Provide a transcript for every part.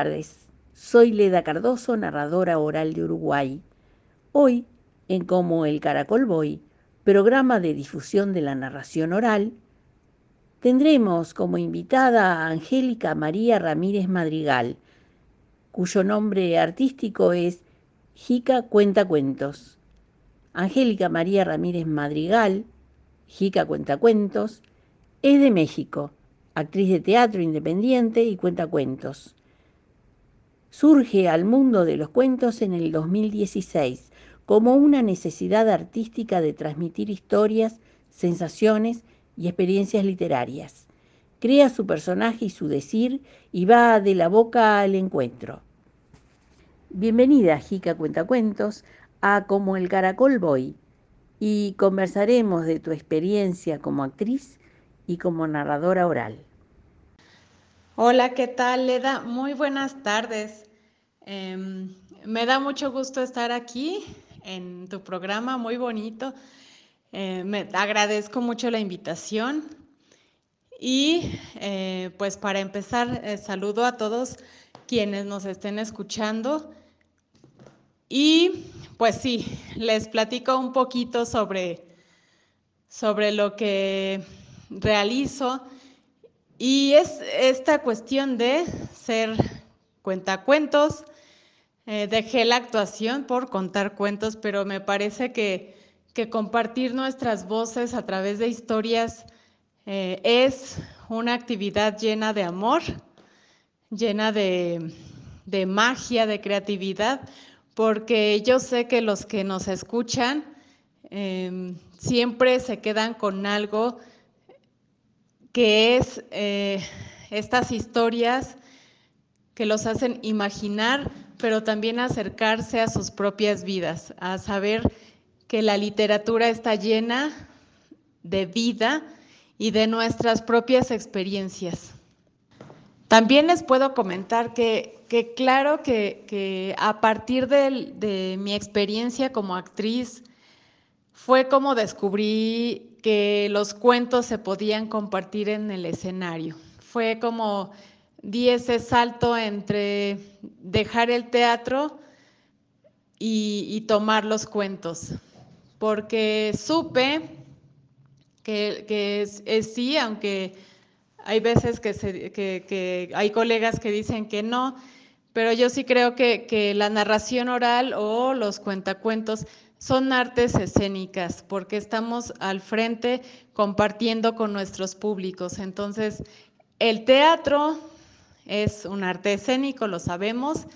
Tardes, soy Leda Cardoso, narradora oral de Uruguay. Hoy, en Como el Caracol Boy, programa de difusión de la narración oral, tendremos como invitada a Angélica María Ramírez Madrigal, cuyo nombre artístico es Jica Cuenta Cuentos. Angélica María Ramírez Madrigal, Jica Cuenta Cuentos, es de México, actriz de teatro independiente y cuenta cuentos. Surge al mundo de los cuentos en el 2016 como una necesidad artística de transmitir historias, sensaciones y experiencias literarias. Crea su personaje y su decir y va de la boca al encuentro. Bienvenida, Jica Cuentacuentos, a Como el Caracol Boy y conversaremos de tu experiencia como actriz y como narradora oral. Hola, ¿qué tal, Leda? Muy buenas tardes. Em, me da mucho gusto estar aquí en tu programa, muy bonito. Eh, me agradezco mucho la invitación. Y eh, pues para empezar, eh, saludo a todos quienes nos estén escuchando. Y pues sí, les platico un poquito sobre, sobre lo que realizo y es esta cuestión de ser cuentacuentos. Eh, dejé la actuación por contar cuentos, pero me parece que, compartir nuestras voces a través de historias eh, es una actividad llena de amor, llena de, magia, de creatividad, porque yo sé que los que nos escuchan em, siempre se quedan con algo que es eh, estas historias que los hacen imaginar, pero también acercarse a sus propias vidas, a saber que la literatura está llena de vida y de nuestras propias experiencias. También les puedo comentar que, claro que, a partir de mi experiencia como actriz, fue como descubrí que los cuentos se podían compartir en el escenario. Fue como di ese salto entre dejar el teatro y, tomar los cuentos, porque supe que, es, sí, aunque hay veces que, hay colegas que dicen que no, pero yo sí creo que, que la narración oral o los cuentacuentos son artes escénicas, porque estamos al frente compartiendo con nuestros públicos. Entonces, el teatro es un arte escénico, lo sabemos,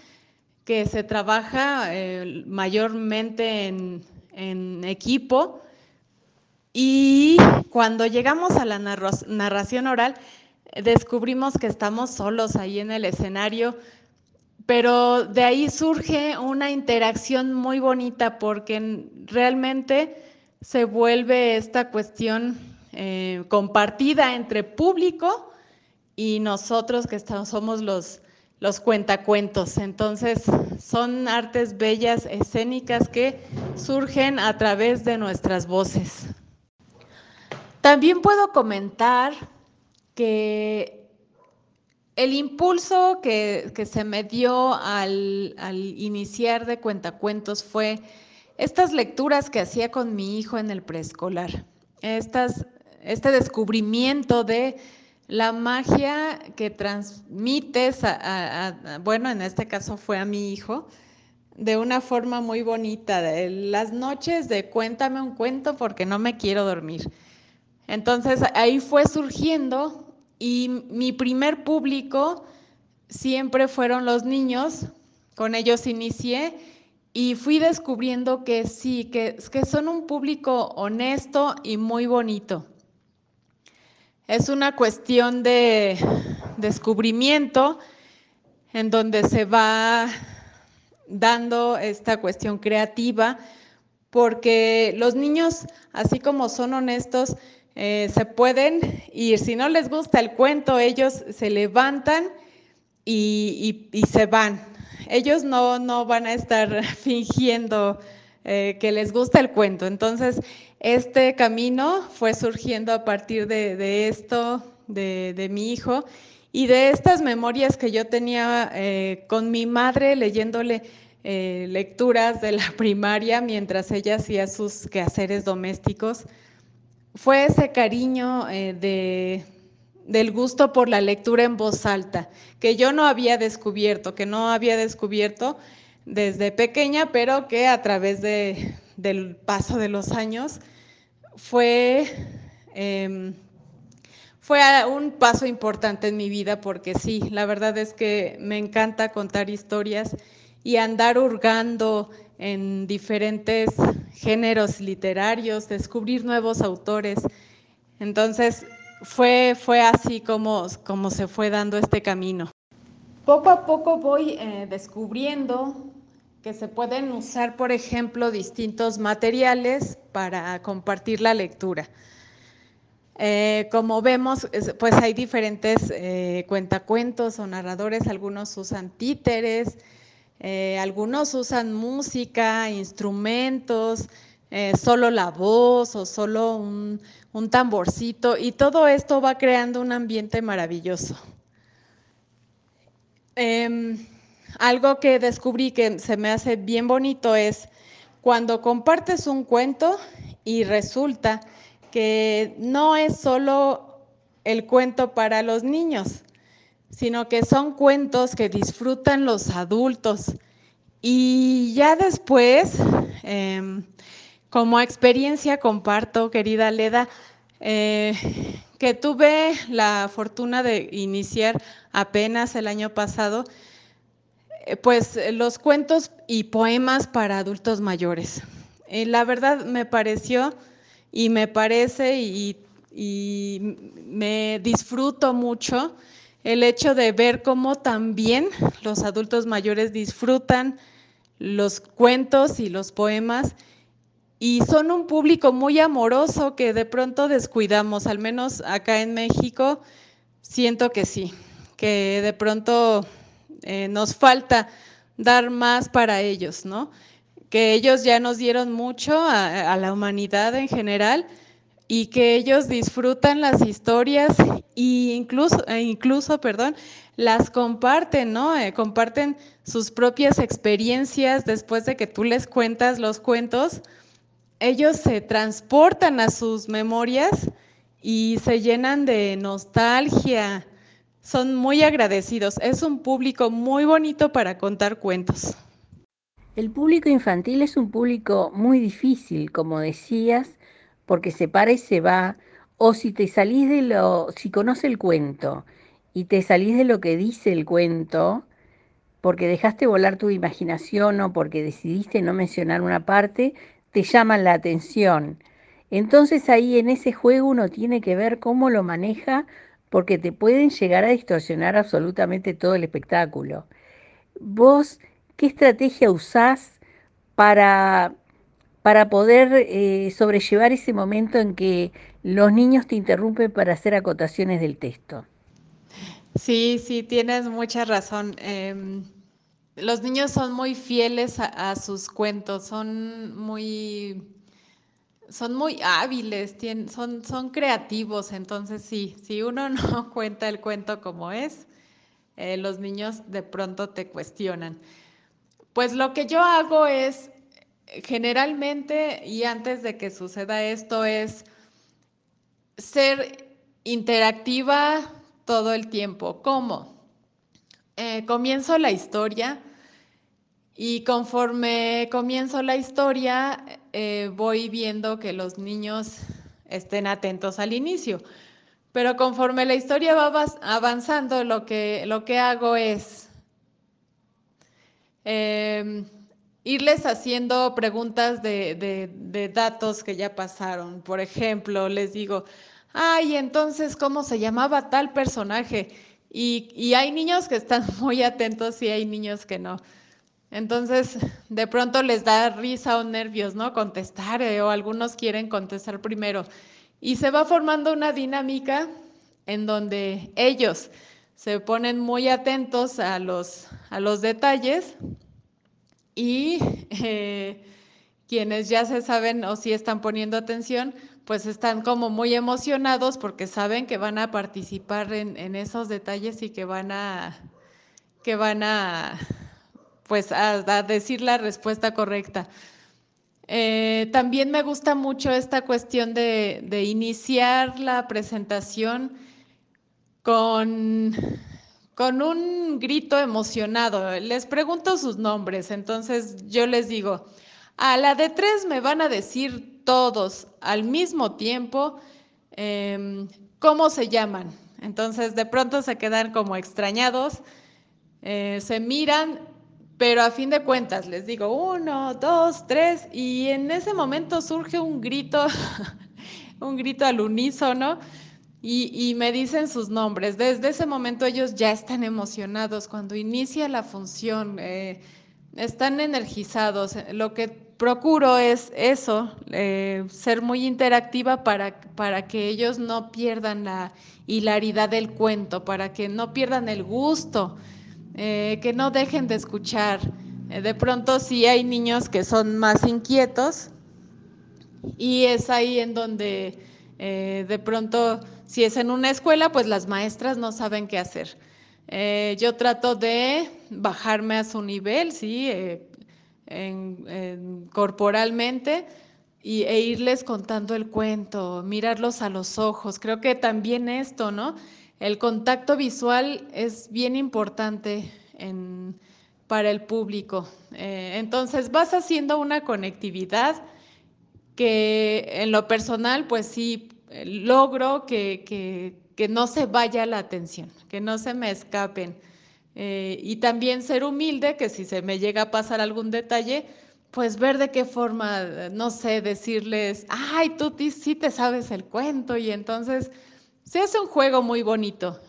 que se trabaja eh, mayormente en, equipo. Y cuando llegamos a la narración oral, descubrimos que estamos solos ahí en el escenario pero de ahí surge una interacción muy bonita porque realmente se vuelve esta cuestión eh, compartida entre público y nosotros que estamos, somos los, los cuentacuentos. Entonces son artes bellas, escénicas que surgen a través de nuestras voces. También puedo comentar que el impulso que, se me dio al, iniciar de cuentacuentos fue estas lecturas que hacía con mi hijo en el preescolar, este descubrimiento de la magia que transmites, bueno, en este caso fue a mi hijo, de una forma muy bonita, de las noches de cuéntame un cuento porque no me quiero dormir. Entonces ahí fue surgiendo y mi primer público siempre fueron los niños, con ellos inicié y fui descubriendo que sí, que, son un público honesto y muy bonito. Es una cuestión de descubrimiento en donde se va dando esta cuestión creativa, porque los niños, así como son honestos, eh, se pueden ir. Si no les gusta el cuento, ellos se levantan y, se van. Ellos no, van a estar fingiendo eh, que les gusta el cuento. Entonces, este camino fue surgiendo a partir de, esto, de, mi hijo, Y de estas memorias que yo tenía eh, con mi madre leyéndole eh, lecturas de la primaria mientras ella hacía sus quehaceres domésticos, fue ese cariño eh, de, del gusto por la lectura en voz alta, que yo no había descubierto, que no había descubierto desde pequeña, pero que a través de, del paso de los años fue, em, fue un paso importante en mi vida porque sí, la verdad es que me encanta contar historias y andar hurgando en diferentes géneros literarios, descubrir nuevos autores. Entonces, fue, fue así como, como se fue dando este camino. Poco a poco voy eh, descubriendo que se pueden usar, por ejemplo, distintos materiales para compartir la lectura. Eh, como vemos, pues hay diferentes eh, cuentacuentos o narradores, algunos usan títeres, eh, algunos usan música, instrumentos, solo la voz o solo un, un tamborcito y todo esto va creando un ambiente maravilloso. Em, algo que descubrí que se me hace bien bonito es cuando compartes un cuento y resulta que no es solo el cuento para los niños, sino que son cuentos que disfrutan los adultos. Y ya después, em, como experiencia comparto, querida Leda, eh, que tuve la fortuna de iniciar apenas el año pasado eh, pues los cuentos y poemas para adultos mayores. Eh, la verdad me pareció y me parece y, me disfruto mucho el hecho de ver cómo también los adultos mayores disfrutan los cuentos y los poemas y son un público muy amoroso que de pronto descuidamos, al menos acá en México, siento que sí, que de pronto eh, nos falta dar más para ellos, ¿no? Que ellos ya nos dieron mucho a, la humanidad en general y que ellos disfrutan las historias e incluso, e incluso perdón, las comparten, ¿no? Eh, comparten sus propias experiencias después de que tú les cuentas los cuentos. Ellos se transportan a sus memorias y se llenan de nostalgia, son muy agradecidos. Es un público muy bonito para contar cuentos. El público infantil es un público muy difícil, como decías, porque se para y se va, o si te salís de lo, si conoce el cuento y te salís de lo que dice el cuento, porque dejaste volar tu imaginación o porque decidiste no mencionar una parte, te llaman la atención. Entonces ahí en ese juego uno tiene que ver cómo lo maneja porque te pueden llegar a distorsionar absolutamente todo el espectáculo. Vos, ¿qué estrategia usás para, para poder eh, sobrellevar ese momento en que los niños te interrumpen para hacer acotaciones del texto? Sí, sí, tienes mucha razón. Em, los niños son muy fieles a, sus cuentos, son muy son muy hábiles, son, son creativos, entonces sí, si uno no cuenta el cuento como es, eh, los niños de pronto te cuestionan. Pues lo que yo hago es, generalmente, y antes de que suceda esto, es ser interactiva todo el tiempo. ¿Cómo? Eh, comienzo la historia y conforme comienzo la historia, eh, voy viendo que los niños estén atentos al inicio. Pero conforme la historia va avanzando, lo que, lo que hago es em, irles haciendo preguntas de, datos que ya pasaron. Por ejemplo, les digo, ay, entonces, ¿cómo se llamaba tal personaje? Y, y hay niños que están muy atentos y hay niños que no. Entonces, de pronto les da risa o nervios, ¿no? Contestar eh, o algunos quieren contestar primero. Y se va formando una dinámica en donde ellos se ponen muy atentos a los, a los detalles y eh, quienes ya se saben o sí están poniendo atención, pues están como muy emocionados porque saben que van a participar en, esos detalles y que van a, que van a, pues a, decir la respuesta correcta. Eh, también me gusta mucho esta cuestión de, iniciar la presentación con, con un grito emocionado. Les pregunto sus nombres, entonces yo les digo, a la de tres me van a decir todos al mismo tiempo em, cómo se llaman. Entonces de pronto se quedan como extrañados, eh, se miran, pero a fin de cuentas les digo uno, dos, tres, y en ese momento surge un grito, un grito al unísono. Y, me dicen sus nombres. Desde ese momento ellos ya están emocionados. Cuando inicia la función, eh, están energizados. Lo que procuro es eso, eh, ser muy interactiva para, para que ellos no pierdan la hilaridad del cuento, para que no pierdan el gusto, eh, que no dejen de escuchar. De pronto sí hay niños que son más inquietos y es ahí en donde de pronto, si es en una escuela, pues las maestras no saben qué hacer. yo trato de bajarme a su nivel, sí, en, corporalmente y, e irles contando el cuento, mirarlos a los ojos. Creo que también esto, ¿no? El contacto visual es bien importante para el público. Eh, entonces vas haciendo una conectividad que en lo personal, pues sí, logro que, que no se vaya la atención, que no se me escapen. Eh, y también ser humilde, que si se me llega a pasar algún detalle, pues ver de qué forma, no sé, decirles, ay, tú sí te sabes el cuento y entonces se hace un juego muy bonito,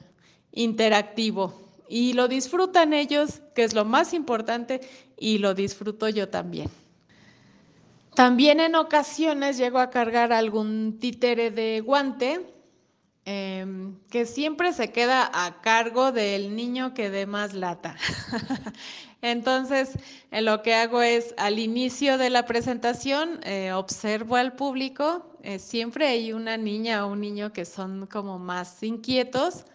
interactivo y lo disfrutan ellos, que es lo más importante, y lo disfruto yo también. También en ocasiones llego a cargar algún títere de guante Em, que siempre se queda a cargo del niño que dé más lata. Entonces, lo que hago es al inicio de la presentación, eh, observo al público, eh, siempre hay una niña o un niño que son como más inquietos.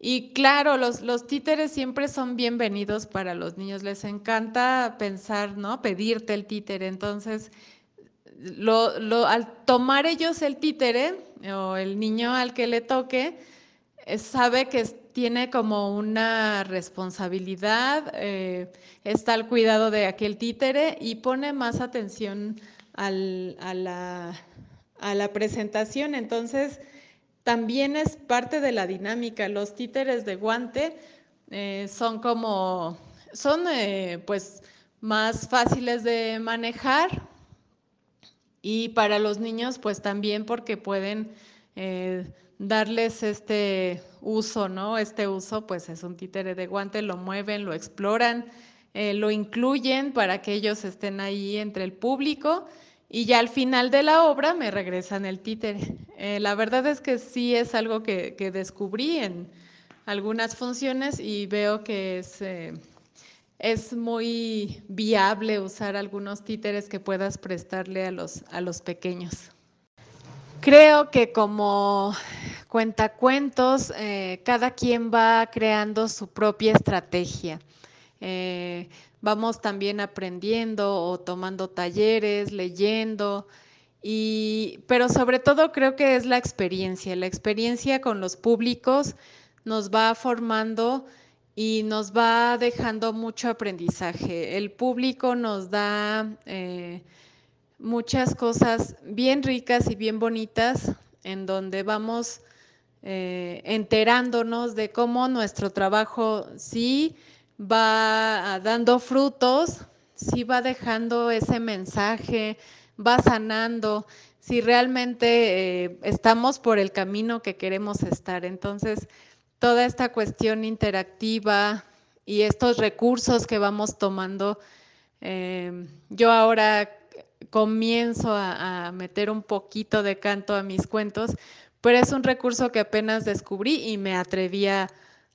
Y claro, los, títeres siempre son bienvenidos para los niños, les encanta pensar, ¿no? Pedirte el títere. Entonces, al tomar ellos el títere o el niño al que le toque, eh, sabe que tiene como una responsabilidad, eh, está al cuidado de aquel títere y pone más atención a, la, presentación. Entonces, también es parte de la dinámica. Los títeres de guante eh, son como, son pues más fáciles de manejar, y para los niños, pues también porque pueden eh, darles este uso, ¿no? Este uso, pues es un títere de guante, lo mueven, lo exploran, eh, lo incluyen para que ellos estén ahí entre el público y ya al final de la obra me regresan el títere. Eh, la verdad es que sí es algo que, que descubrí en algunas funciones y veo que es es muy viable usar algunos títeres que puedas prestarle a los, a los pequeños. Creo que como cuentacuentos, eh, cada quien va creando su propia estrategia. Eh, vamos también aprendiendo o tomando talleres, leyendo, y, pero sobre todo creo que es la experiencia. La experiencia con los públicos nos va formando y nos va dejando mucho aprendizaje. El público nos da eh, muchas cosas bien ricas y bien bonitas en donde vamos eh, enterándonos de cómo nuestro trabajo sí va dando frutos, sí va dejando ese mensaje, va sanando, si realmente eh, estamos por el camino que queremos estar. Entonces, toda esta cuestión interactiva y estos recursos que vamos tomando. Eh, yo ahora comienzo a, meter un poquito de canto a mis cuentos, pero es un recurso que apenas descubrí y me atreví a,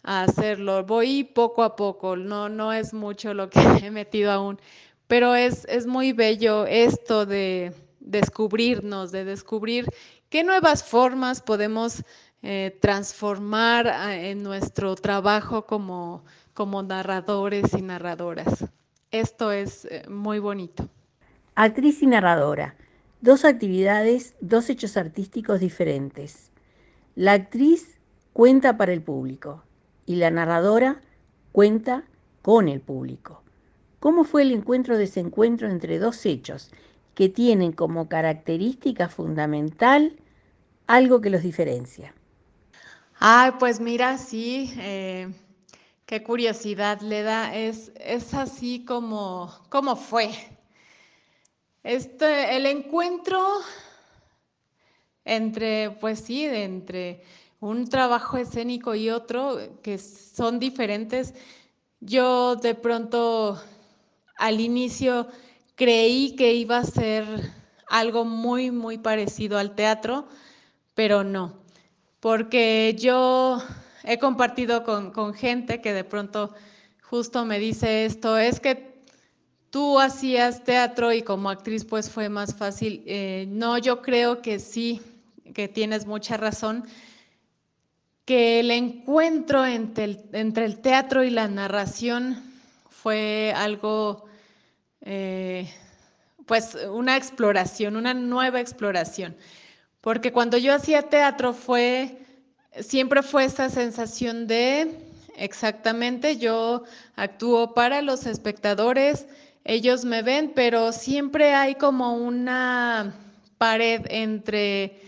hacerlo. Voy poco a poco, no, no es mucho lo que he metido aún, pero es, es muy bello esto de, descubrirnos, de descubrir qué nuevas formas podemos eh, transformar ah, en nuestro trabajo como, como narradores y narradoras. Esto es eh, muy bonito. Actriz y narradora. Dos actividades, dos hechos artísticos diferentes. La actriz cuenta para el público y la narradora cuenta con el público. ¿Cómo fue el encuentro-desencuentro entre dos hechos que tienen como característica fundamental algo que los diferencia? Ay, pues mira, sí, eh, qué curiosidad le da. Es, es así como, como fue. Este, el encuentro entre, pues sí, entre un trabajo escénico y otro que son diferentes. Yo de pronto al inicio creí que iba a ser algo muy, muy parecido al teatro, pero no, porque yo he compartido con, gente que de pronto justo me dice esto, es que Tú hacías teatro y como actriz pues fue más fácil. Eh, no, yo creo que sí, que tienes mucha razón, que el encuentro entre el, entre el teatro y la narración fue algo, eh, pues una exploración, una nueva exploración. Porque cuando yo hacía teatro fue, siempre fue esa sensación de, exactamente, yo actúo para los espectadores, ellos me ven, pero siempre hay como una pared entre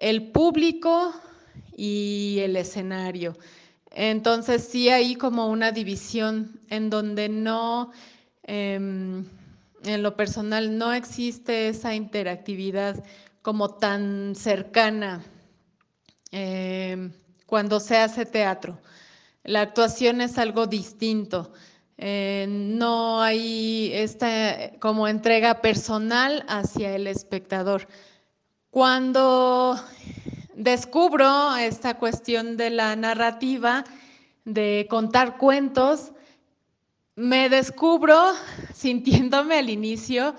el público y el escenario. Entonces sí hay como una división en donde no, em, en lo personal, no existe esa interactividad como tan cercana em, cuando se hace teatro. La actuación es algo distinto. Eh, no hay esta como entrega personal hacia el espectador. Cuando descubro esta cuestión de la narrativa, de contar cuentos, me descubro sintiéndome al inicio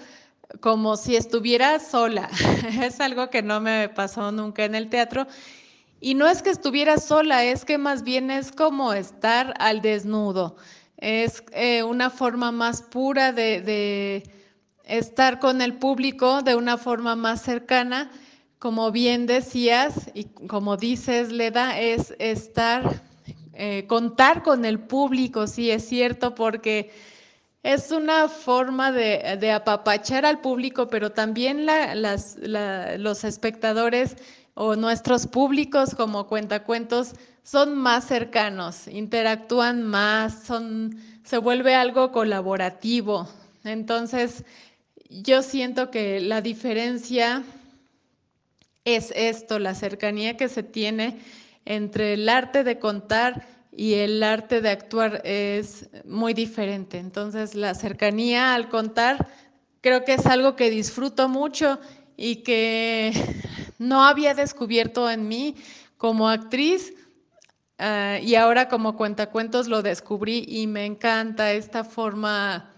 como si estuviera sola. es algo que no me pasó nunca en el teatro. Y no es que estuviera sola, es que más bien es como estar al desnudo es eh, una forma más pura de, estar con el público, de una forma más cercana. Como bien decías y como dices, Leda, es estar, eh, contar con el público, sí es cierto, porque es una forma de, apapachar al público, pero también los espectadores o nuestros públicos como cuentacuentos son más cercanos, interactúan más, se vuelve algo colaborativo. Entonces, yo siento que la diferencia es esto, la cercanía que se tiene entre el arte de contar y el arte de actuar es muy diferente. Entonces, la cercanía al contar creo que es algo que disfruto mucho y que no había descubierto en mí como actriz Ah, y ahora como cuentacuentos lo descubrí y me encanta esta forma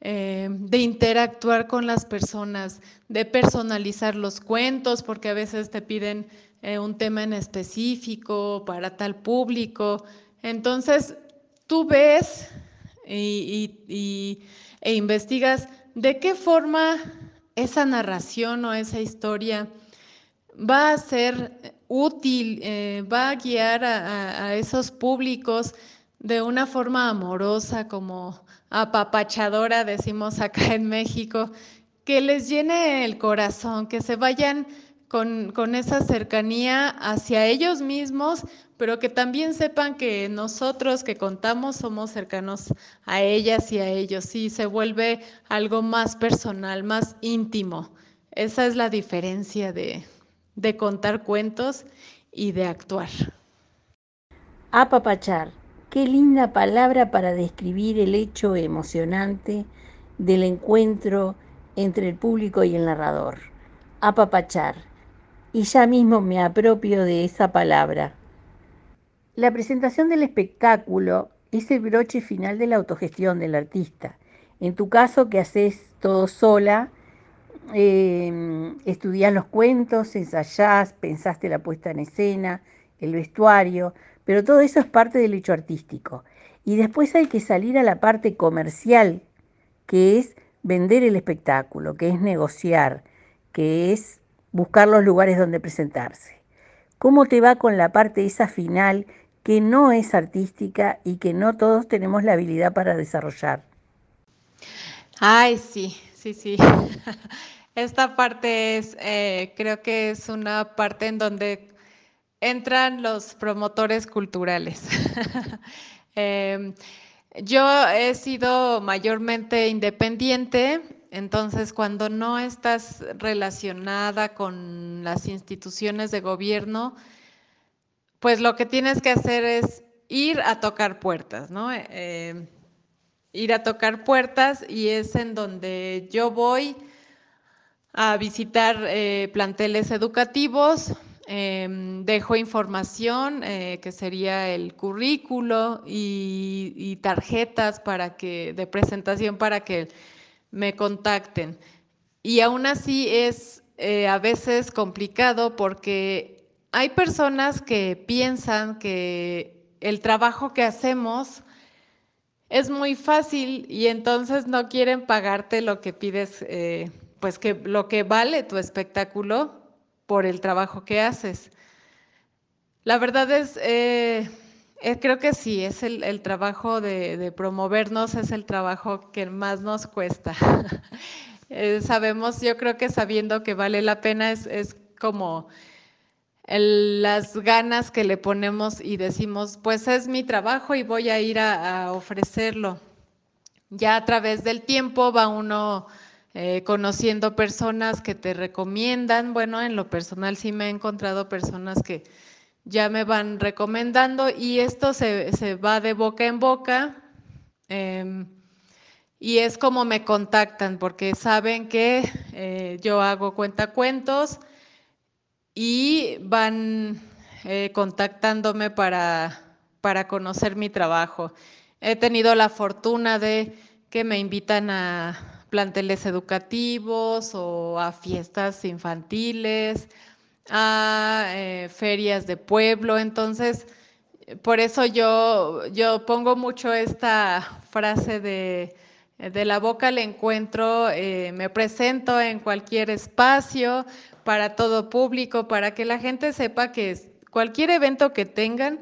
eh, de interactuar con las personas, de personalizar los cuentos, porque a veces te piden eh, un tema en específico para tal público. Entonces, tú ves y, e investigas de qué forma esa narración o esa historia va a ser útil, eh, va a guiar a, esos públicos de una forma amorosa, como apapachadora, decimos acá en México, que les llene el corazón, que se vayan con, con, esa cercanía hacia ellos mismos, pero que también sepan que nosotros que contamos somos cercanos a ellas y a ellos. Sí, se vuelve algo más personal, más íntimo. Esa es la diferencia de, de contar cuentos y de actuar. Apapachar, qué linda palabra para describir el hecho emocionante del encuentro entre el público y el narrador. Apapachar. Y ya mismo me apropio de esa palabra. La presentación del espectáculo es el broche final de la autogestión del artista. En tu caso, que haces todo sola, eh, estudiás los cuentos, ensayás, pensaste la puesta en escena, el vestuario, pero todo eso es parte del hecho artístico. Y después hay que salir a la parte comercial, que es vender el espectáculo, que es negociar, que es buscar los lugares donde presentarse. ¿Cómo te va con la parte esa final que no es artística y que no todos tenemos la habilidad para desarrollar? Ay, sí, sí, sí. Esta parte es, eh, creo que es una parte en donde entran los promotores culturales. Em, yo he sido mayormente independiente, entonces cuando no estás relacionada con las instituciones de gobierno, pues lo que tienes que hacer es ir a tocar puertas, ¿no? Em, ir a tocar puertas y es en donde yo voy a visitar eh, planteles educativos, em, dejo información eh, que sería el currículo y, tarjetas para que, de presentación para que me contacten. Y aún así es eh, a veces complicado porque hay personas que piensan que el trabajo que hacemos es muy fácil y entonces no quieren pagarte lo que pides pues que lo que vale tu espectáculo por el trabajo que haces. La verdad es, eh, creo que sí, es el, trabajo de, promovernos, es el trabajo que más nos cuesta. Eh, sabemos, yo creo que sabiendo que vale la pena es, como las ganas que le ponemos y decimos, pues es mi trabajo y voy a ir a ofrecerlo. Ya a través del tiempo va uno eh, conociendo personas que te recomiendan. Bueno, en lo personal sí me he encontrado personas que ya me van recomendando y esto se, va de boca en boca. Em, y es como me contactan, porque saben que eh, yo hago cuentacuentos y van eh, contactándome para, para conocer mi trabajo. He tenido la fortuna de que me invitan a, planteles educativos o a fiestas infantiles, a eh, ferias de pueblo. Entonces, por eso yo, yo pongo mucho esta frase de, de la boca al encuentro, eh, me presento en cualquier espacio para todo público, para que la gente sepa que cualquier evento que tengan,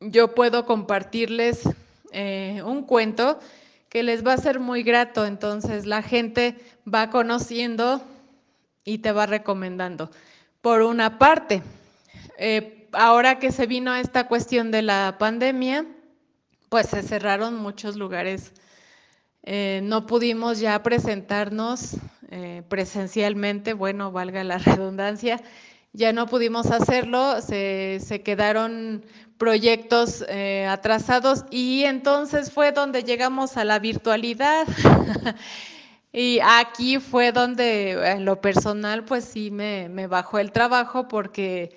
yo puedo compartirles eh, un cuento que les va a ser muy grato. Entonces la gente va conociendo y te va recomendando. Por una parte, eh, ahora que se vino esta cuestión de la pandemia, pues se cerraron muchos lugares. Eh, no pudimos ya presentarnos eh, presencialmente, bueno, valga la redundancia, ya no pudimos hacerlo, se, se quedaron proyectos eh, atrasados y entonces fue donde llegamos a la virtualidad. y aquí fue donde en lo personal pues sí me, bajó el trabajo porque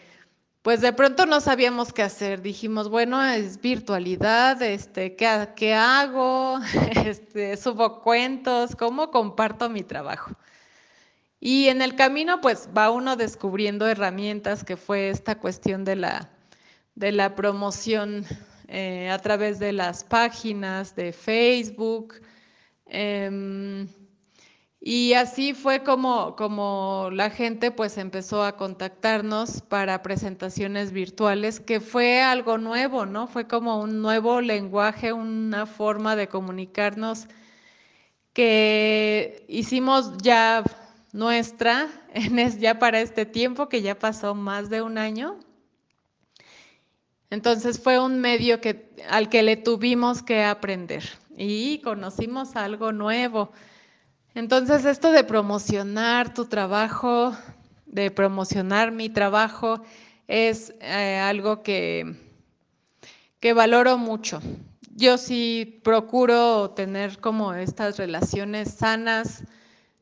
pues de pronto no sabíamos qué hacer. Dijimos, bueno, es virtualidad, este, ¿qué, qué hago? Este, subo cuentos, ¿cómo comparto mi trabajo? Y en el camino pues va uno descubriendo herramientas que fue esta cuestión de la de la promoción eh, a través de las páginas de Facebook. Em, y así fue como, como la gente pues empezó a contactarnos para presentaciones virtuales, que fue algo nuevo, ¿no? Fue como un nuevo lenguaje, una forma de comunicarnos que hicimos ya nuestra, ya para este tiempo, que ya pasó más de un año, entonces fue un medio que, al que le tuvimos que aprender y conocimos algo nuevo. Entonces esto de promocionar tu trabajo, de promocionar mi trabajo, es eh, algo que, que valoro mucho. Yo sí procuro tener como estas relaciones sanas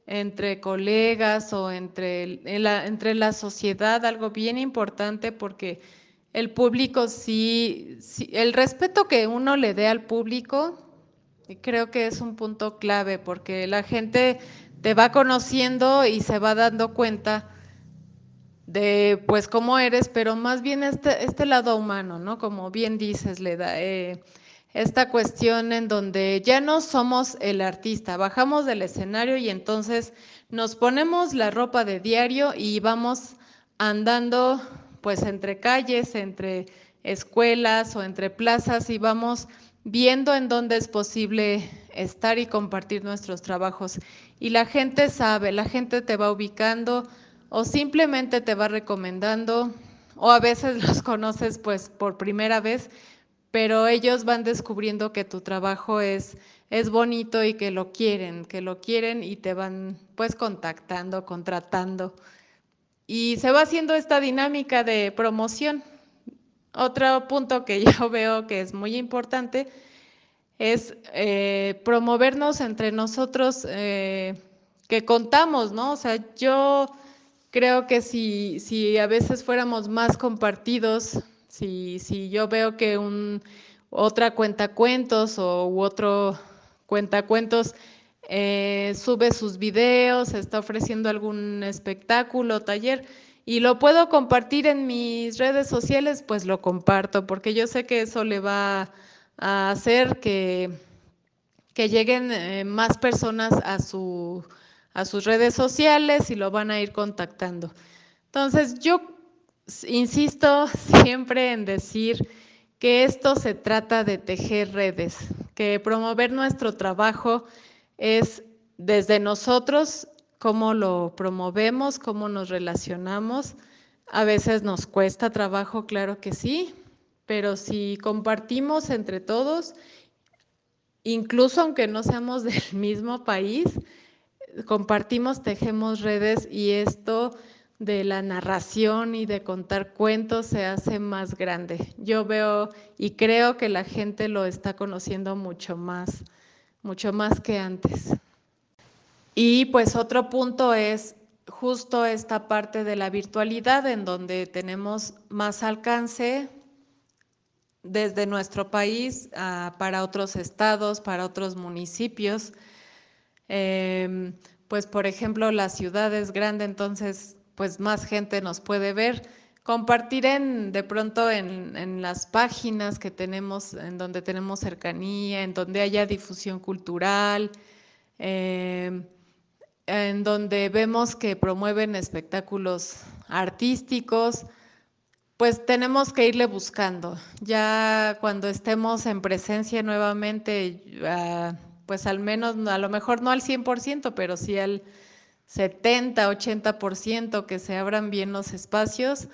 entre colegas o entre, entre la sociedad, algo bien importante porque el público sí, el respeto que uno le dé al público, creo que es un punto clave, porque la gente te va conociendo y se va dando cuenta de pues cómo eres, pero más bien este, este lado humano, ¿no? Como bien dices, Leda, eh, esta cuestión en donde ya no somos el artista, bajamos del escenario y entonces nos ponemos la ropa de diario y vamos andando pues entre calles, entre escuelas o entre plazas y vamos viendo en dónde es posible estar y compartir nuestros trabajos. Y la gente sabe, la gente te va ubicando o simplemente te va recomendando o a veces los conoces pues por primera vez pero ellos van descubriendo que tu trabajo es, es bonito y que lo quieren, que lo quieren y te van pues contactando, contratando. Y se va haciendo esta dinámica de promoción. Otro punto que yo veo que es muy importante es eh, promovernos entre nosotros eh, que contamos, ¿no? O sea, yo creo que si, si a veces fuéramos más compartidos, si, si yo veo que un, otra cuenta cuentos o u otro cuenta cuentos eh, sube sus videos, está ofreciendo algún espectáculo, taller, y lo puedo compartir en mis redes sociales, pues lo comparto, porque yo sé que eso le va a hacer que, que lleguen eh, más personas a, su, a sus redes sociales y lo van a ir contactando. Entonces, yo insisto siempre en decir que esto se trata de tejer redes, que promover nuestro trabajo es desde nosotros, cómo lo promovemos, cómo nos relacionamos. A veces nos cuesta trabajo, claro que sí, pero si compartimos entre todos, incluso aunque no seamos del mismo país, compartimos, tejemos redes y esto de la narración y de contar cuentos se hace más grande. Yo veo y creo que la gente lo está conociendo mucho más, mucho más que antes. Y pues otro punto es justo esta parte de la virtualidad en donde tenemos más alcance desde nuestro país ah, para otros estados, para otros municipios. Em, pues por ejemplo la ciudad es grande, entonces pues más gente nos puede ver. Compartir en, de pronto en, las páginas que tenemos, en donde tenemos cercanía, en donde haya difusión cultural, em, en donde vemos que promueven espectáculos artísticos, pues tenemos que irle buscando. Ya cuando estemos en presencia nuevamente, ah, pues al menos, a lo mejor no al 100%, pero sí al 70, 80%, que se abran bien los espacios.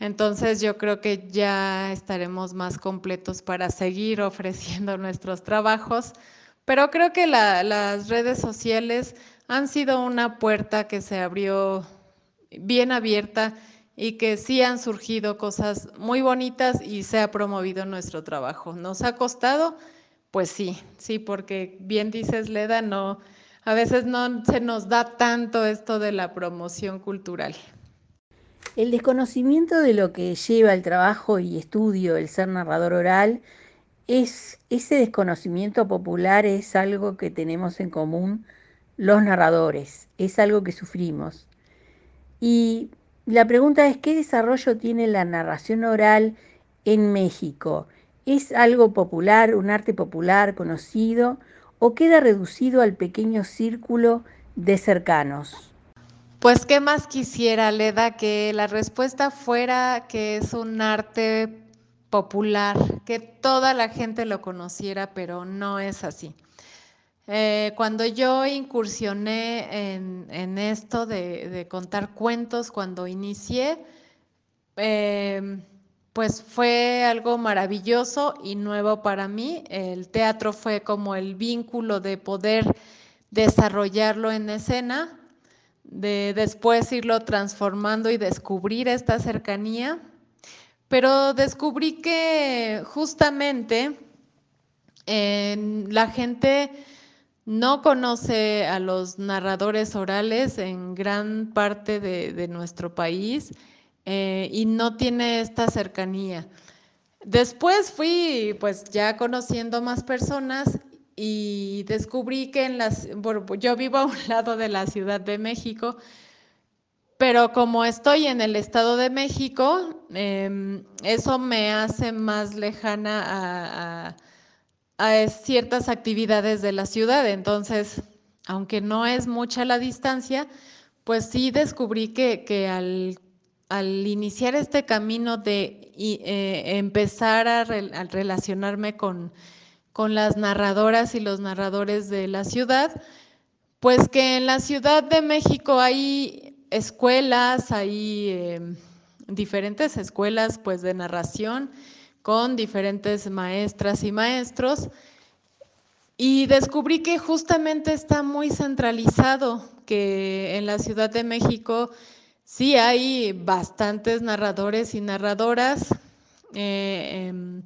Entonces yo creo que ya estaremos más completos para seguir ofreciendo nuestros trabajos, pero creo que las redes sociales han sido una puerta que se abrió bien abierta y que sí han surgido cosas muy bonitas y se ha promovido nuestro trabajo. ¿Nos ha costado? Pues sí, sí, porque bien dices, Leda, no, a veces no se nos da tanto esto de la promoción cultural. El desconocimiento de lo que lleva el trabajo y estudio el ser narrador oral es ese desconocimiento popular es algo que tenemos en común los narradores, es algo que sufrimos. Y la pregunta es, ¿qué desarrollo tiene la narración oral en México? ¿Es algo popular, un arte popular conocido o queda reducido al pequeño círculo de cercanos? Pues, ¿qué más quisiera, Leda? Que la respuesta fuera que es un arte popular, que toda la gente lo conociera, pero no es así. Eh, cuando yo incursioné en, esto de, contar cuentos, cuando inicié, eh, pues fue algo maravilloso y nuevo para mí. El teatro fue como el vínculo de poder desarrollarlo en escena, de después irlo transformando y descubrir esta cercanía. Pero descubrí que justamente la gente no conoce a los narradores orales en gran parte de nuestro país eh, y no tiene esta cercanía. Después fui pues ya conociendo más personas y descubrí que en las, yo vivo a un lado de la Ciudad de México, pero como estoy en el Estado de México, em, eso me hace más lejana a, ciertas actividades de la ciudad. Entonces, aunque no es mucha la distancia, pues sí descubrí que, al, iniciar este camino de eh, empezar a, relacionarme con, con las narradoras y los narradores de la ciudad, pues que en la Ciudad de México hay escuelas, hay em, diferentes escuelas pues de narración con diferentes maestras y maestros y descubrí que justamente está muy centralizado, que en la Ciudad de México sí hay bastantes narradores y narradoras. Eh, em,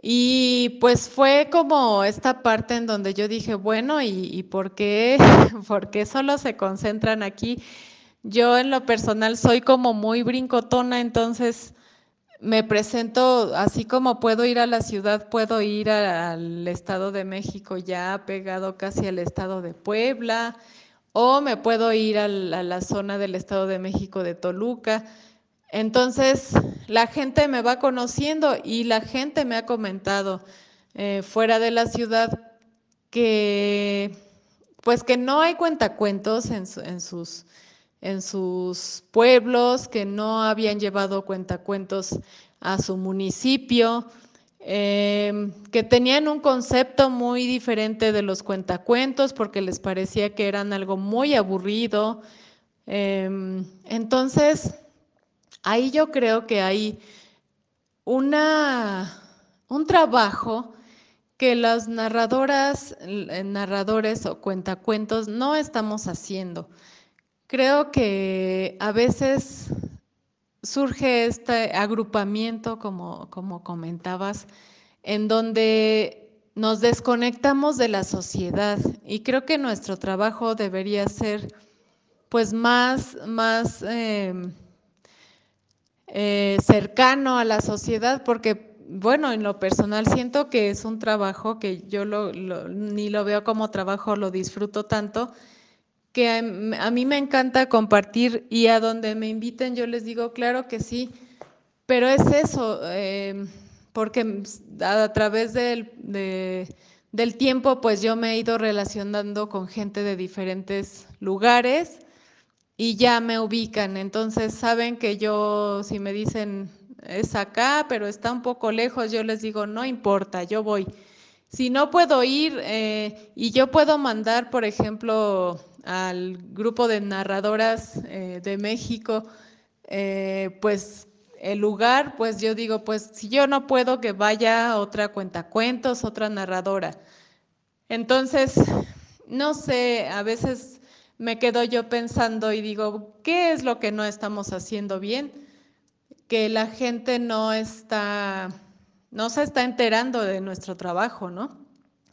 y pues fue como esta parte en donde yo dije, bueno, ¿y, por, qué, por qué solo se concentran aquí? Yo en lo personal soy como muy brincotona, entonces me presento, así como puedo ir a la ciudad, puedo ir al Estado de México ya pegado casi al Estado de Puebla, o me puedo ir a la, zona del Estado de México de Toluca. Entonces, la gente me va conociendo y la gente me ha comentado eh, fuera de la ciudad que, pues que no hay cuentacuentos en, sus en sus pueblos, que no habían llevado cuentacuentos a su municipio, em, que tenían un concepto muy diferente de los cuentacuentos porque les parecía que eran algo muy aburrido. Em, entonces, ahí yo creo que hay una, un trabajo que las narradoras, narradores o cuentacuentos no estamos haciendo. Creo que a veces surge este agrupamiento, como, como comentabas, en donde nos desconectamos de la sociedad y creo que nuestro trabajo debería ser pues más, más em, eh, cercano a la sociedad porque bueno, en lo personal siento que es un trabajo que yo ni lo veo como trabajo, lo disfruto tanto que a, mí me encanta compartir y a donde me inviten yo les digo, claro que sí, pero es eso, eh, porque a, través del, del tiempo pues yo me he ido relacionando con gente de diferentes lugares y ya me ubican, entonces saben que yo, si me dicen es acá, pero está un poco lejos, yo les digo, no importa, yo voy. Si no puedo ir eh, y yo puedo mandar, por ejemplo, al grupo de narradoras eh, de México, eh, pues el lugar, pues yo digo, pues si yo no puedo que vaya otra cuentacuentos, otra narradora. Entonces, no sé, a veces me quedo yo pensando y digo, ¿qué es lo que no estamos haciendo bien? Que la gente no está, no se está enterando de nuestro trabajo, ¿no?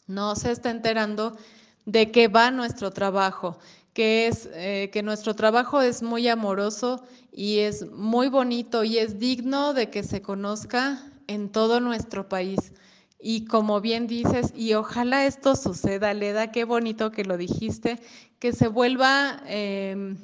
No se está enterando de qué va nuestro trabajo, que es eh, que nuestro trabajo es muy amoroso y es muy bonito y es digno de que se conozca en todo nuestro país. Y como bien dices, y ojalá esto suceda, Leda, qué bonito que lo dijiste, que se vuelva em,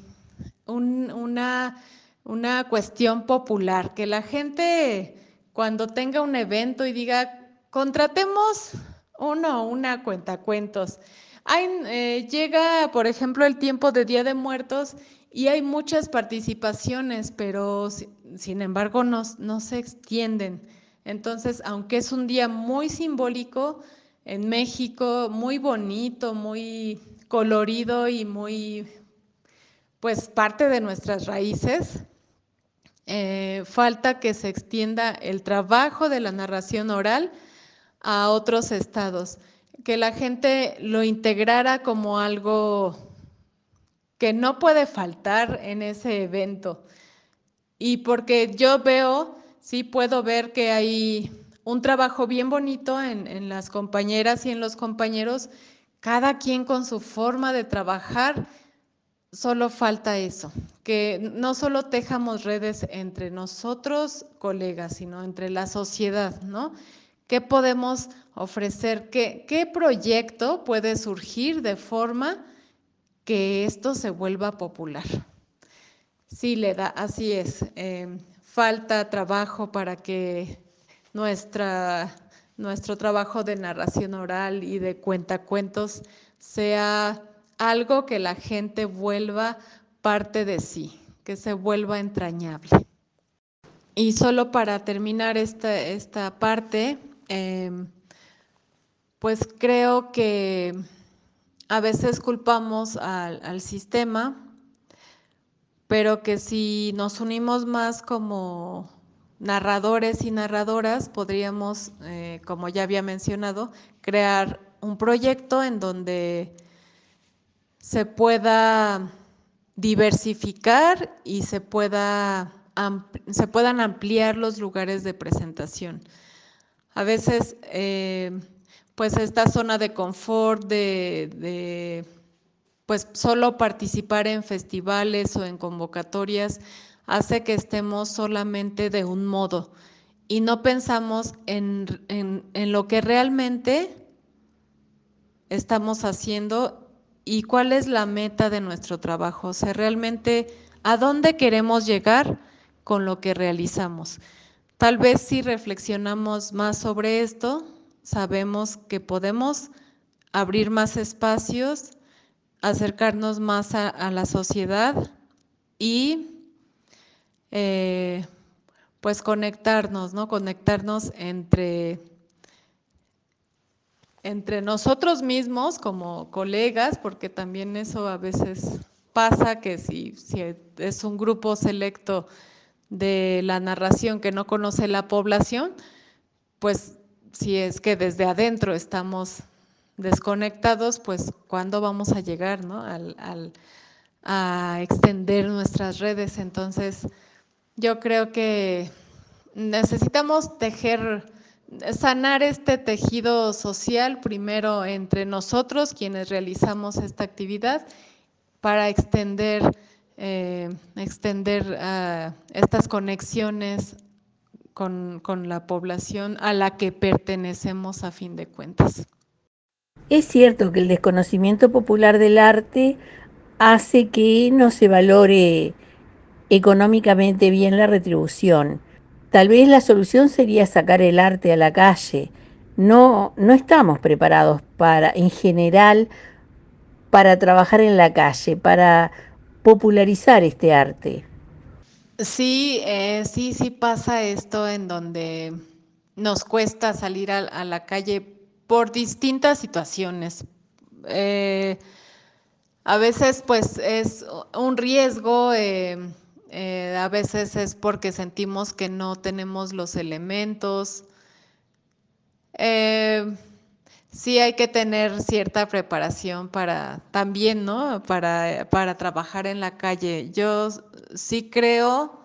una, una cuestión popular, que la gente cuando tenga un evento y diga, contratemos uno o una cuentacuentos, hay, eh, llega, por ejemplo, el tiempo de Día de Muertos y hay muchas participaciones, pero sin embargo no, no se extienden. Entonces, aunque es un día muy simbólico en México, muy bonito, muy colorido y muy, pues, parte de nuestras raíces, eh, falta que se extienda el trabajo de la narración oral a otros estados que la gente lo integrara como algo que no puede faltar en ese evento. Y porque yo veo, sí puedo ver que hay un trabajo bien bonito en, las compañeras y en los compañeros, cada quien con su forma de trabajar, solo falta eso, que no solo tejamos redes entre nosotros, colegas, sino entre la sociedad, ¿no? ¿Qué podemos ofrecer qué, qué proyecto puede surgir de forma que esto se vuelva popular. Sí, le da, así es. Eh, falta trabajo para que nuestra, nuestro trabajo de narración oral y de cuentacuentos sea algo que la gente vuelva parte de sí, que se vuelva entrañable. Y solo para terminar esta, esta parte, em, pues creo que a veces culpamos al, sistema, pero que si nos unimos más como narradores y narradoras, podríamos, eh, como ya había mencionado, crear un proyecto en donde se pueda diversificar y se, pueda, se puedan ampliar los lugares de presentación. A veces eh, pues esta zona de confort de, pues solo participar en festivales o en convocatorias hace que estemos solamente de un modo y no pensamos en, en, lo que realmente estamos haciendo y cuál es la meta de nuestro trabajo, o sea, realmente a dónde queremos llegar con lo que realizamos. Tal vez si reflexionamos más sobre esto, sabemos que podemos abrir más espacios, acercarnos más a, la sociedad y eh, pues conectarnos, ¿no? Conectarnos entre, entre nosotros mismos como colegas, porque también eso a veces pasa que si, si es un grupo selecto de la narración que no conoce la población, pues si es que desde adentro estamos desconectados, pues ¿cuándo vamos a llegar ¿no? al, a extender nuestras redes? Entonces, yo creo que necesitamos tejer, sanar este tejido social primero entre nosotros, quienes realizamos esta actividad, para extender, eh, extender ah, estas conexiones con, la población a la que pertenecemos a fin de cuentas. Es cierto que el desconocimiento popular del arte hace que no se valore económicamente bien la retribución. Tal vez la solución sería sacar el arte a la calle. No, no estamos preparados para, en general, para trabajar en la calle, para popularizar este arte. Sí, eh, sí, sí pasa esto en donde nos cuesta salir a, la calle por distintas situaciones. Eh, a veces pues es un riesgo, eh, a veces es porque sentimos que no tenemos los elementos. sí hay que tener cierta preparación para también, ¿no? Para, para trabajar en la calle. Yo sí creo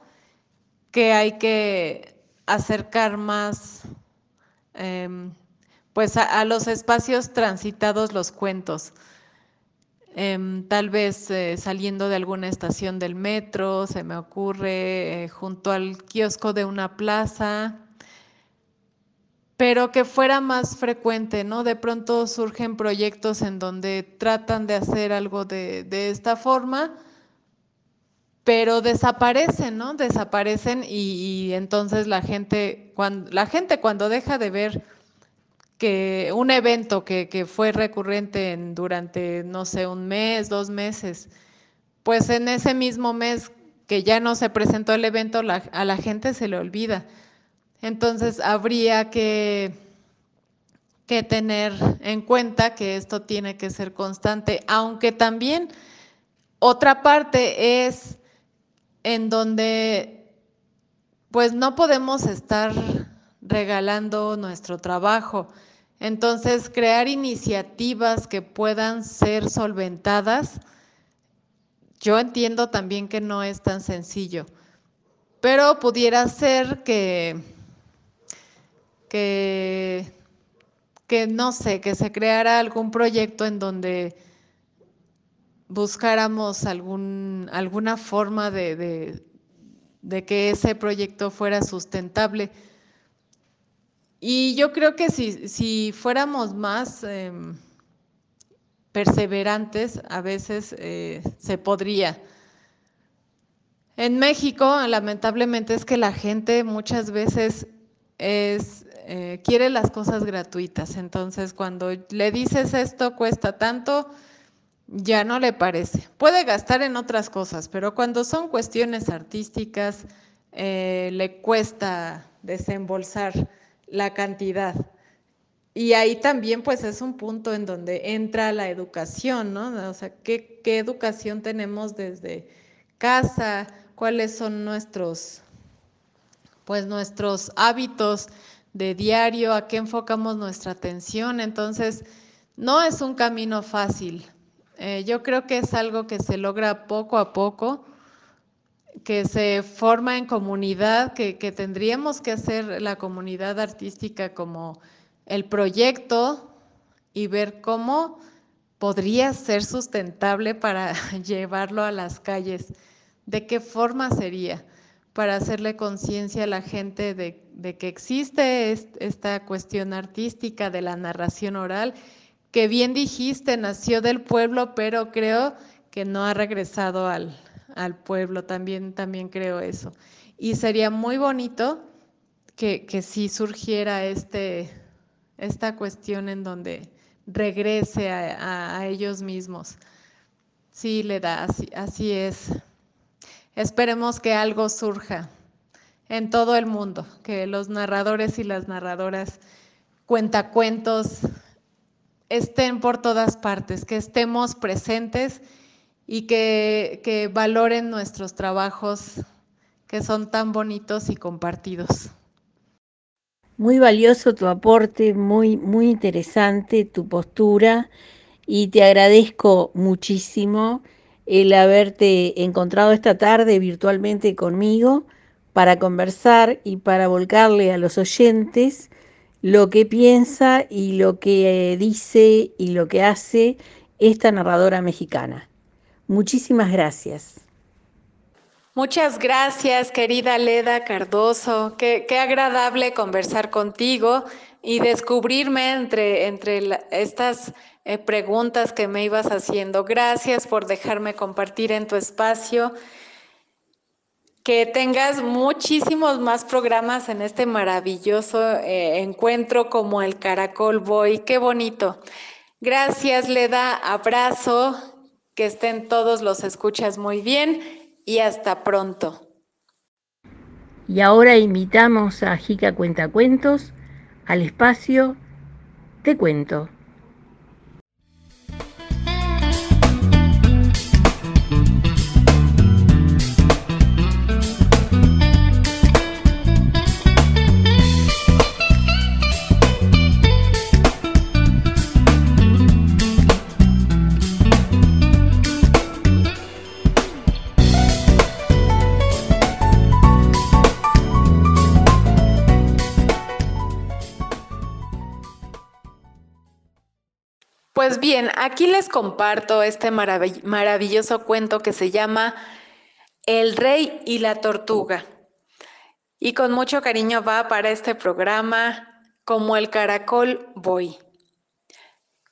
que hay que acercar más em, pues a, los espacios transitados los cuentos. Em, tal vez eh, saliendo de alguna estación del metro, se me ocurre, eh, junto al kiosco de una plaza, pero que fuera más frecuente, ¿no? De pronto surgen proyectos en donde tratan de hacer algo de, de esta forma, pero desaparecen, ¿no? Desaparecen y, entonces la gente, cuando, la gente cuando deja de ver que un evento que, fue recurrente durante, no sé, un mes, dos meses, pues en ese mismo mes que ya no se presentó el evento, a la gente se le olvida. Entonces habría que, que tener en cuenta que esto tiene que ser constante, aunque también otra parte es en donde pues no podemos estar regalando nuestro trabajo. Entonces, crear iniciativas que puedan ser solventadas, yo entiendo también que no es tan sencillo, pero pudiera ser que, que, no sé, que se creara algún proyecto en donde buscáramos algún, alguna forma de, que ese proyecto fuera sustentable. Y yo creo que si, si fuéramos más em, perseverantes, a veces eh, se podría. En México, lamentablemente, es que la gente muchas veces es, eh, quiere las cosas gratuitas. Entonces, cuando le dices esto cuesta tanto, ya no le parece. Puede gastar en otras cosas, pero cuando son cuestiones artísticas, eh, le cuesta desembolsar la cantidad. Y ahí también pues es un punto en donde entra la educación, ¿no? O sea, ¿qué, qué educación tenemos desde casa? ¿Cuáles son nuestros, pues nuestros hábitos de diario? ¿A qué enfocamos nuestra atención? Entonces, no es un camino fácil. Eh, yo creo que es algo que se logra poco a poco que se forma en comunidad, que, tendríamos que hacer la comunidad artística como el proyecto y ver cómo podría ser sustentable para llevarlo a las calles, de qué forma sería para hacerle conciencia a la gente de, de, que existe esta cuestión artística de la narración oral, que bien dijiste, nació del pueblo, pero creo que no ha regresado al, al pueblo, también, también creo eso. Y sería muy bonito que, que sí surgiera este, esta cuestión en donde regrese a, ellos mismos. Sí, le da, así, así es. Esperemos que algo surja en todo el mundo, que los narradores y las narradoras cuentacuentos estén por todas partes, que estemos presentes y que, valoren nuestros trabajos que son tan bonitos y compartidos. Muy valioso tu aporte, muy, muy interesante tu postura y te agradezco muchísimo el haberte encontrado esta tarde virtualmente conmigo para conversar y para volcarle a los oyentes lo que piensa y lo que dice y lo que hace esta narradora mexicana. Muchísimas gracias. Muchas gracias, querida Leda Cardoso. Qué, agradable conversar contigo y descubrirme entre, entre estas eh, preguntas que me ibas haciendo. Gracias por dejarme compartir en tu espacio. Que tengas muchísimos más programas en este maravilloso eh, encuentro como el Caracol Boy. Qué bonito. Gracias, Leda. Abrazo que estén todos los escuchas muy bien y hasta pronto. Y ahora invitamos a Jica Cuentacuentos al espacio Te Cuento. Pues bien, aquí les comparto este maravilloso cuento que se llama El rey y la tortuga. Y con mucho cariño va para este programa como el caracol voy.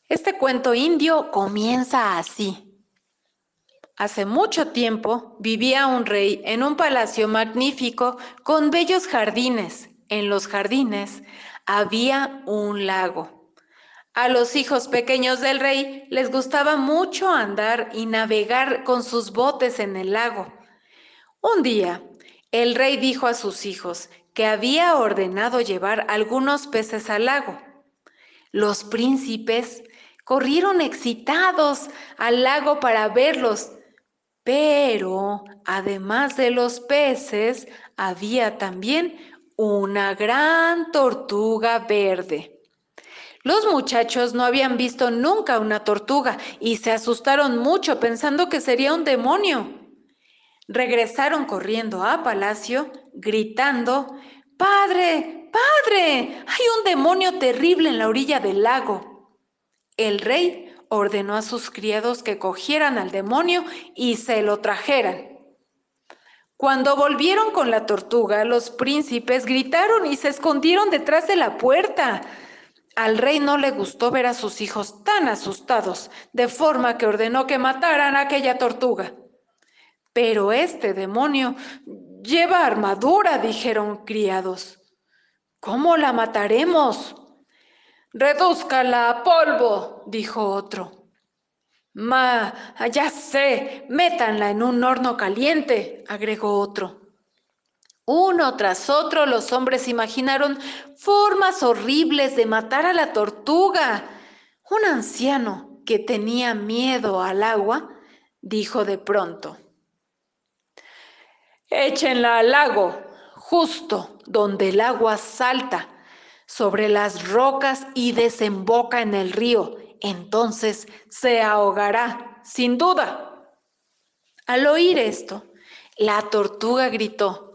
Este cuento indio comienza así. Hace mucho tiempo vivía un rey en un palacio magnífico con bellos jardines. En los jardines había un lago. A los hijos pequeños del rey les gustaba mucho andar y navegar con sus botes en el lago. Un día, el rey dijo a sus hijos que había ordenado llevar algunos peces al lago. Los príncipes corrieron excitados al lago para verlos, pero además de los peces, había también una gran tortuga verde. Los muchachos no habían visto nunca una tortuga y se asustaron mucho pensando que sería un demonio. Regresaron corriendo a palacio, gritando, Padre, Padre, hay un demonio terrible en la orilla del lago. El rey ordenó a sus criados que cogieran al demonio y se lo trajeran. Cuando volvieron con la tortuga, los príncipes gritaron y se escondieron detrás de la puerta. Al rey no le gustó ver a sus hijos tan asustados, de forma que ordenó que mataran a aquella tortuga. Pero este demonio lleva armadura, dijeron criados. ¿Cómo la mataremos? Redúzcala a polvo, dijo otro. Ma, ya sé, métanla en un horno caliente, agregó otro. Uno tras otro los hombres imaginaron formas horribles de matar a la tortuga. Un anciano que tenía miedo al agua dijo de pronto, Échenla al lago, justo donde el agua salta sobre las rocas y desemboca en el río. Entonces se ahogará, sin duda. Al oír esto, la tortuga gritó,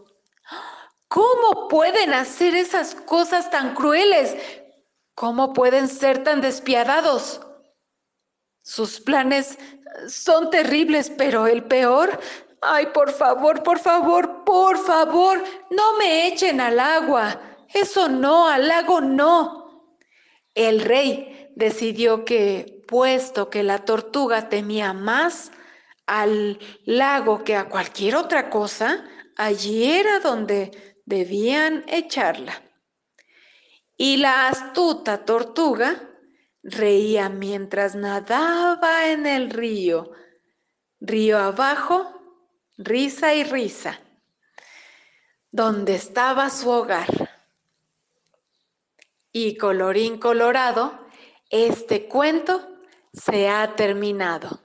¿cómo pueden hacer esas cosas tan crueles? ¿Cómo pueden ser tan despiadados? Sus planes son terribles, pero el peor Ay, por favor, por favor, por favor, no me echen al agua. Eso no, al lago no. El rey decidió que, puesto que la tortuga temía más al lago que a cualquier otra cosa, allí era donde debían echarla. Y la astuta tortuga reía mientras nadaba en el río. Río abajo risa y risa, donde estaba su hogar. Y colorín colorado, este cuento se ha terminado.